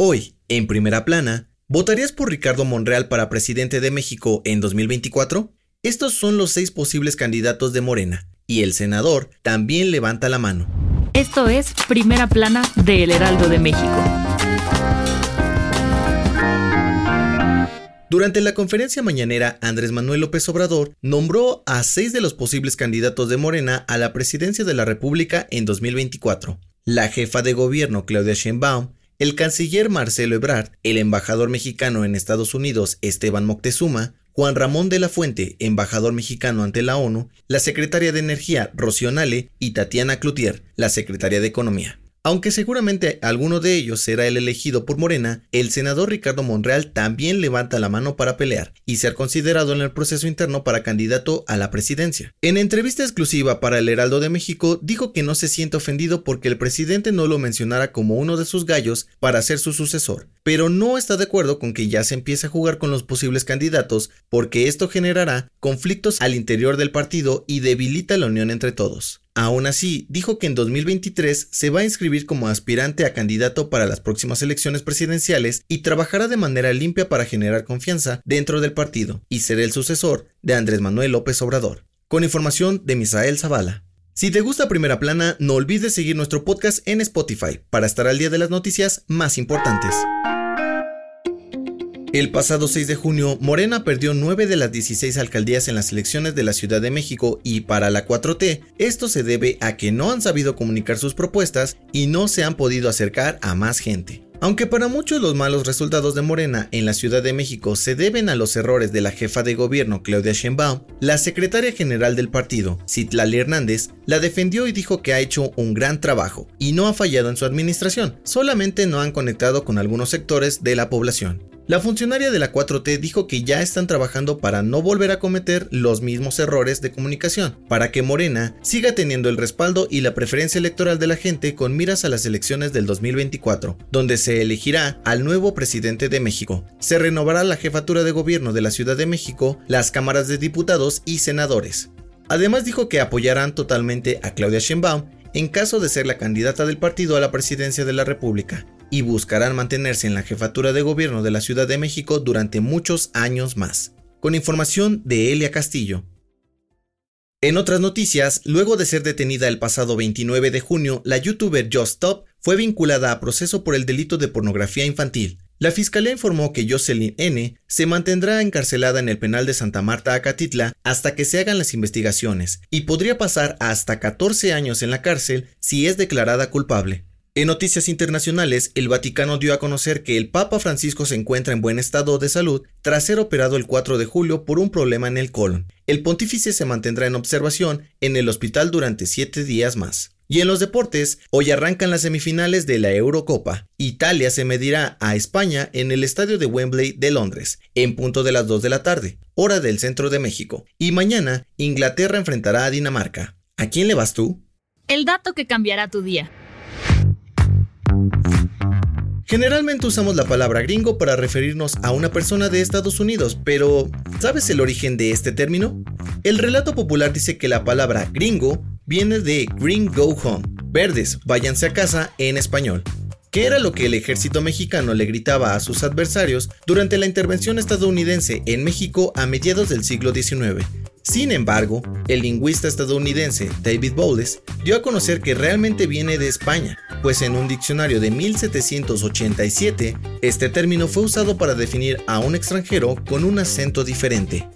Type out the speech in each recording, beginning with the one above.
Hoy, en primera plana, ¿votarías por Ricardo Monreal para presidente de México en 2024? Estos son los seis posibles candidatos de Morena, y el senador también levanta la mano. Esto es Primera Plana de El Heraldo de México. Durante la conferencia mañanera, Andrés Manuel López Obrador nombró a seis de los posibles candidatos de Morena a la presidencia de la República en 2024. La jefa de gobierno, Claudia Sheinbaum, el canciller Marcelo Ebrard, el embajador mexicano en Estados Unidos Esteban Moctezuma, Juan Ramón de la Fuente, embajador mexicano ante la ONU, la secretaria de Energía Rocío Nale y Tatiana Cloutier, la secretaria de Economía. Aunque seguramente alguno de ellos será el elegido por Morena, el senador Ricardo Monreal también levanta la mano para pelear y ser considerado en el proceso interno para candidato a la presidencia. En entrevista exclusiva para el Heraldo de México, dijo que no se siente ofendido porque el presidente no lo mencionara como uno de sus gallos para ser su sucesor, pero no está de acuerdo con que ya se empiece a jugar con los posibles candidatos porque esto generará conflictos al interior del partido y debilita la unión entre todos. Aún así, dijo que en 2023 se va a inscribir como aspirante a candidato para las próximas elecciones presidenciales y trabajará de manera limpia para generar confianza dentro del partido y ser el sucesor de Andrés Manuel López Obrador. Con información de Misael Zavala. Si te gusta Primera Plana, no olvides seguir nuestro podcast en Spotify para estar al día de las noticias más importantes. El pasado 6 de junio, Morena perdió 9 de las 16 alcaldías en las elecciones de la Ciudad de México y para la 4T, esto se debe a que no han sabido comunicar sus propuestas y no se han podido acercar a más gente. Aunque para muchos los malos resultados de Morena en la Ciudad de México se deben a los errores de la jefa de gobierno Claudia Sheinbaum, la secretaria general del partido, Citlali Hernández, la defendió y dijo que ha hecho un gran trabajo y no ha fallado en su administración, solamente no han conectado con algunos sectores de la población. La funcionaria de la 4T dijo que ya están trabajando para no volver a cometer los mismos errores de comunicación, para que Morena siga teniendo el respaldo y la preferencia electoral de la gente con miras a las elecciones del 2024, donde se elegirá al nuevo presidente de México. Se renovará la jefatura de gobierno de la Ciudad de México, las cámaras de diputados y senadores. Además dijo que apoyarán totalmente a Claudia Sheinbaum en caso de ser la candidata del partido a la presidencia de la República y buscarán mantenerse en la jefatura de gobierno de la Ciudad de México durante muchos años más. Con información de Elia Castillo. En otras noticias, luego de ser detenida el pasado 29 de junio, la youtuber Just Stop fue vinculada a proceso por el delito de pornografía infantil. La fiscalía informó que Jocelyn N. se mantendrá encarcelada en el penal de Santa Marta, Acatitla, hasta que se hagan las investigaciones, y podría pasar hasta 14 años en la cárcel si es declarada culpable. En noticias internacionales, el Vaticano dio a conocer que el Papa Francisco se encuentra en buen estado de salud tras ser operado el 4 de julio por un problema en el colon. El pontífice se mantendrá en observación en el hospital durante siete días más. Y en los deportes, hoy arrancan las semifinales de la Eurocopa. Italia se medirá a España en el estadio de Wembley de Londres, en punto de las 2 de la tarde, hora del centro de México. Y mañana, Inglaterra enfrentará a Dinamarca. ¿A quién le vas tú? El dato que cambiará tu día. Generalmente usamos la palabra gringo para referirnos a una persona de Estados Unidos, pero ¿sabes el origen de este término? El relato popular dice que la palabra gringo viene de Green Go Home, verdes, váyanse a casa en español, que era lo que el ejército mexicano le gritaba a sus adversarios durante la intervención estadounidense en México a mediados del siglo XIX. Sin embargo, el lingüista estadounidense David Bowles dio a conocer que realmente viene de España, pues en un diccionario de 1787, este término fue usado para definir a un extranjero con un acento diferente.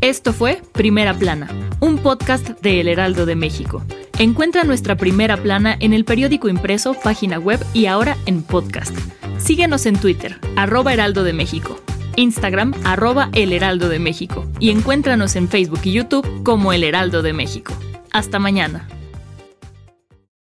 Esto fue Primera Plana, un podcast de El Heraldo de México. Encuentra nuestra primera plana en el periódico impreso, página web y ahora en podcast. Síguenos en Twitter, arroba Heraldo de México. Instagram arroba El Heraldo de México y encuéntranos en Facebook y YouTube como El Heraldo de México. Hasta mañana.